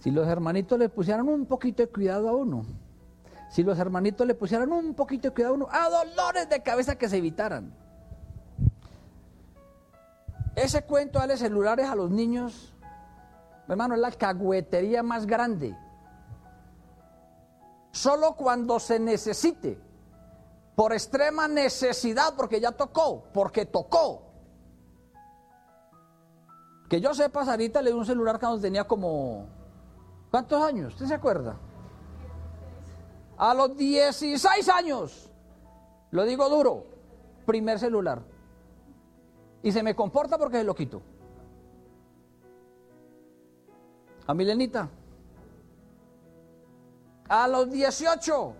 A: Si los hermanitos le pusieran un poquito de cuidado a uno, si los hermanitos le pusieran un poquito de cuidado a uno, a dolores de cabeza que se evitaran. Ese cuento de celulares a los niños, hermano, es la cagüetería más grande. Solo cuando se necesite, por extrema necesidad, porque ya tocó, porque tocó. Que yo sepa, Sarita le dio un celular cuando tenía como ¿Cuántos años? ¿Usted se acuerda? A los 16 años, lo digo duro, primer celular. Y se me comporta porque se lo quito. A Milenita. A los 18.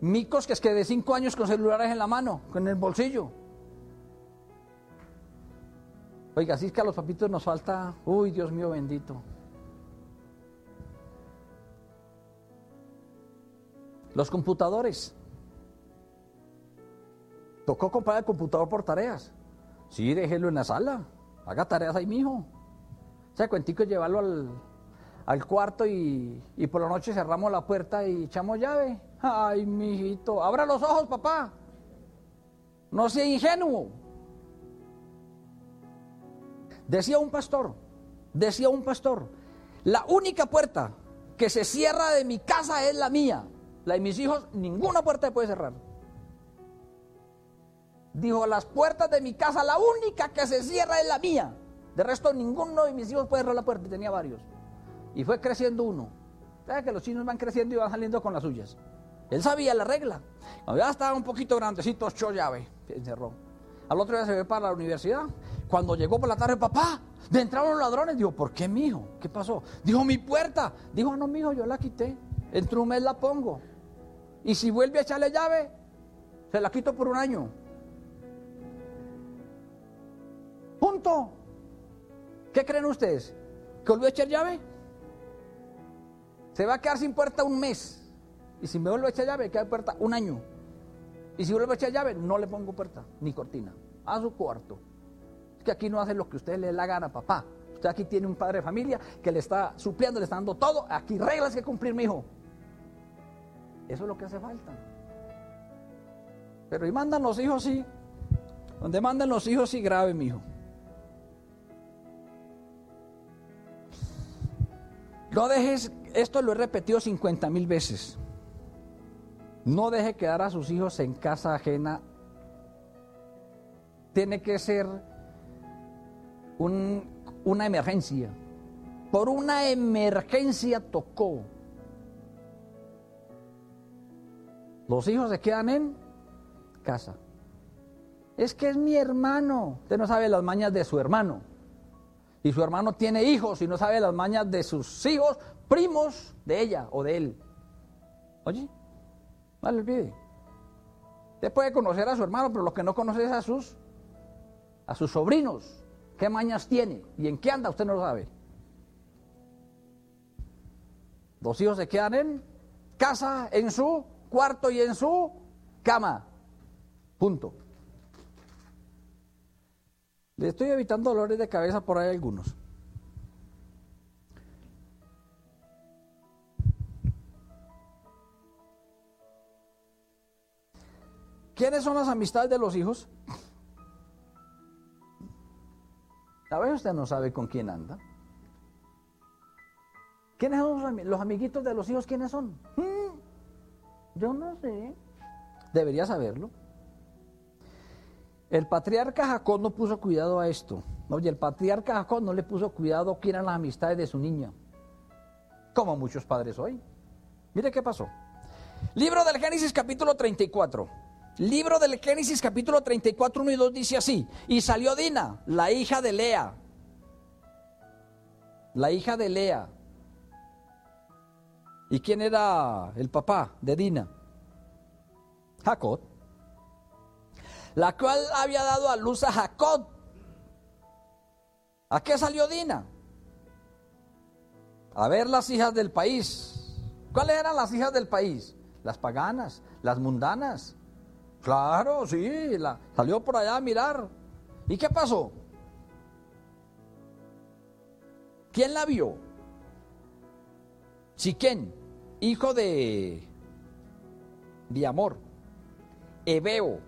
A: Micos que es que de 5 años con celulares en la mano, con el bolsillo. Oiga, así es que a los papitos nos falta, uy, Dios mío bendito. Los computadores. Tocó comprar el computador por tareas. Sí, déjelo en la sala. Haga tareas ahí, mijo. O sea, cuentico llevarlo al, al cuarto y, y, por la noche cerramos la puerta y echamos llave. Ay, mijito, abra los ojos, papá. No sea ingenuo. Decía un pastor, decía un pastor, la única puerta que se cierra de mi casa es la mía. La de mis hijos, ninguna puerta se puede cerrar. Dijo, las puertas de mi casa, la única que se cierra es la mía. De resto, ninguno de mis hijos puede cerrar la puerta. Y tenía varios. Y fue creciendo uno. ¿Sabes que los chinos van creciendo y van saliendo con las suyas? Él sabía la regla. Cuando ya estaba un poquito grandecito, echó llave, se encerró. Al otro día se ve para la universidad. Cuando llegó por la tarde, papá, de entraron los ladrones. Dijo, ¿por qué, mijo? ¿Qué pasó? Dijo, mi puerta. Dijo, no, mijo, yo la quité. Entre un mes la pongo. Y si vuelve a echarle llave, se la quito por un año. Punto. ¿Qué creen ustedes? ¿Que volvió a echar llave? Se va a quedar sin puerta un mes. Y si me vuelve a echar llave, queda puerta un año. Y si vuelve a echar llave, no le pongo puerta ni cortina. A su cuarto. Es que aquí no hace lo que usted le dé la gana, papá. Usted aquí tiene un padre de familia que le está supliendo, le está dando todo. Aquí reglas que cumplir, mi hijo. Eso es lo que hace falta. Pero y mandan los hijos, sí. Donde mandan los hijos, sí, grave, mi hijo. No dejes, esto lo he repetido 50 mil veces. No deje quedar a sus hijos en casa ajena. Tiene que ser una emergencia. Por una emergencia tocó. Los hijos se quedan en casa. Es que es mi hermano. Usted no sabe las mañas de su hermano. Y su hermano tiene hijos y no sabe las mañas de sus hijos, primos de ella o de él. Oye, no le olvide. Usted puede conocer a su hermano, pero lo que no conoce es a sus, a sus sobrinos. ¿Qué mañas tiene? ¿Y en qué anda? Usted no lo sabe. Los hijos se quedan en casa, en su cuarto y en su cama. Punto. Le estoy evitando dolores de cabeza por ahí algunos. ¿Quiénes son las amistades de los hijos? A veces usted no sabe con quién anda. ¿Quiénes son los amiguitos de los hijos? ¿Quiénes son? Hmm. Yo no sé. Debería saberlo. El patriarca Jacob no puso cuidado a esto. Oye, el patriarca Jacob no le puso cuidado a quién eran las amistades de su niña. Como muchos padres hoy. Mire qué pasó. Libro del Génesis capítulo 34. Libro del Génesis capítulo 34, 1 y 2 dice así. Y salió Dina, la hija de Lea. La hija de Lea. ¿Y quién era el papá de Dina? Jacob. La cual había dado a luz a Jacob. ¿A qué salió Dina? A ver las hijas del país. ¿Cuáles eran las hijas del país? Las paganas, las mundanas. Claro, sí, la, salió por allá a mirar. ¿Y qué pasó? ¿Quién la vio? Siquén, hijo de, de Amor, Ebeo,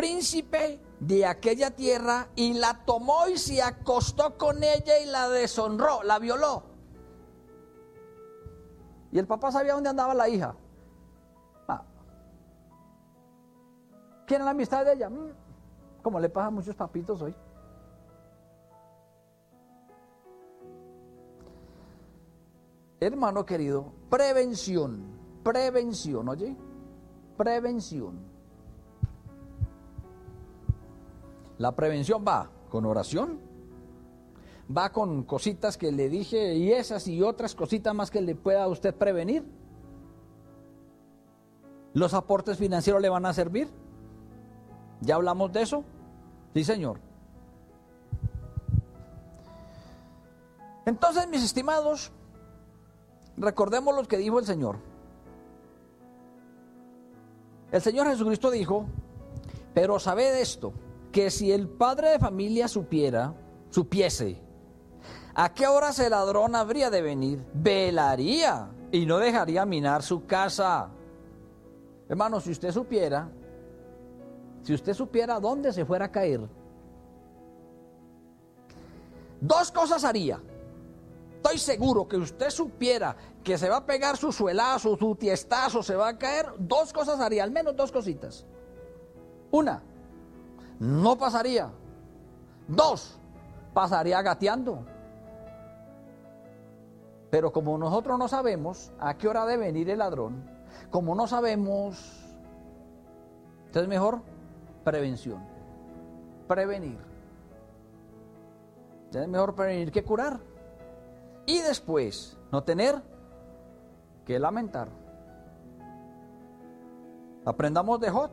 A: príncipe de aquella tierra, y la tomó y se acostó con ella y la deshonró, la violó. Y el papá sabía dónde andaba la hija. Ah. ¿Quién es la amistad de ella? Mm, como le pasa a muchos papitos hoy. Hermano querido, prevención, prevención, oye, prevención. La prevención va con oración, va con cositas que le dije y esas y otras cositas más que le pueda usted prevenir. ¿Los aportes financieros le van a servir? ¿Ya hablamos de eso? Sí, señor. Entonces, mis estimados, recordemos lo que dijo el Señor. El Señor Jesucristo dijo, pero sabed esto, que si el padre de familia supiera, supiese, a qué horas el ladrón habría de venir, velaría y no dejaría minar su casa. Hermano, si usted supiera, si usted supiera dónde se fuera a caer, dos cosas haría. Estoy seguro que usted supiera que se va a pegar su suelazo, su tiestazo, se va a caer, dos cosas haría, al menos dos cositas. Una, no pasaría. Dos, pasaría gateando. Pero como nosotros no sabemos a qué hora debe venir el ladrón, como no sabemos, entonces mejor prevención, prevenir. Es mejor prevenir que curar. Y después, no tener que lamentar. Aprendamos de Jod.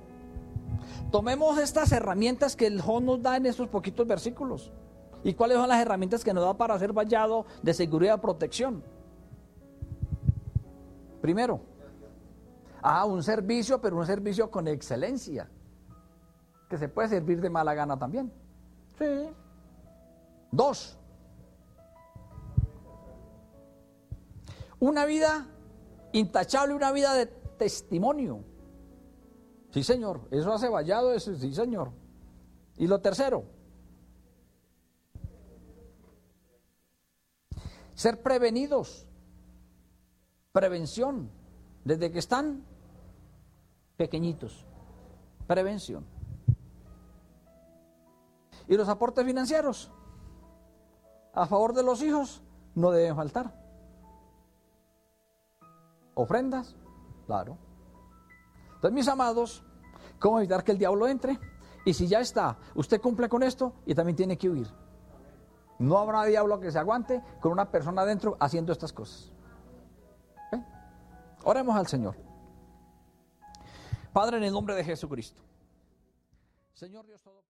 A: Tomemos estas herramientas que el Jón nos da en estos poquitos versículos. ¿Y cuáles son las herramientas que nos da para hacer vallado de seguridad y protección? Primero, ah, un servicio, pero un servicio con excelencia, que se puede servir de mala gana también. Sí. Dos, una vida intachable, una vida de testimonio. Sí, Señor, eso hace vallado, eso, sí, Señor. Y lo tercero, ser prevenidos, prevención, desde que están pequeñitos, prevención. Y los aportes financieros a favor de los hijos no deben faltar. Ofrendas, claro. Entonces, mis amados, ¿cómo evitar que el diablo entre? Y si ya está, usted cumple con esto y también tiene que huir. No habrá diablo que se aguante con una persona adentro haciendo estas cosas. ¿Eh? Oremos al Señor. Padre, en el nombre de Jesucristo. Señor Dios todo.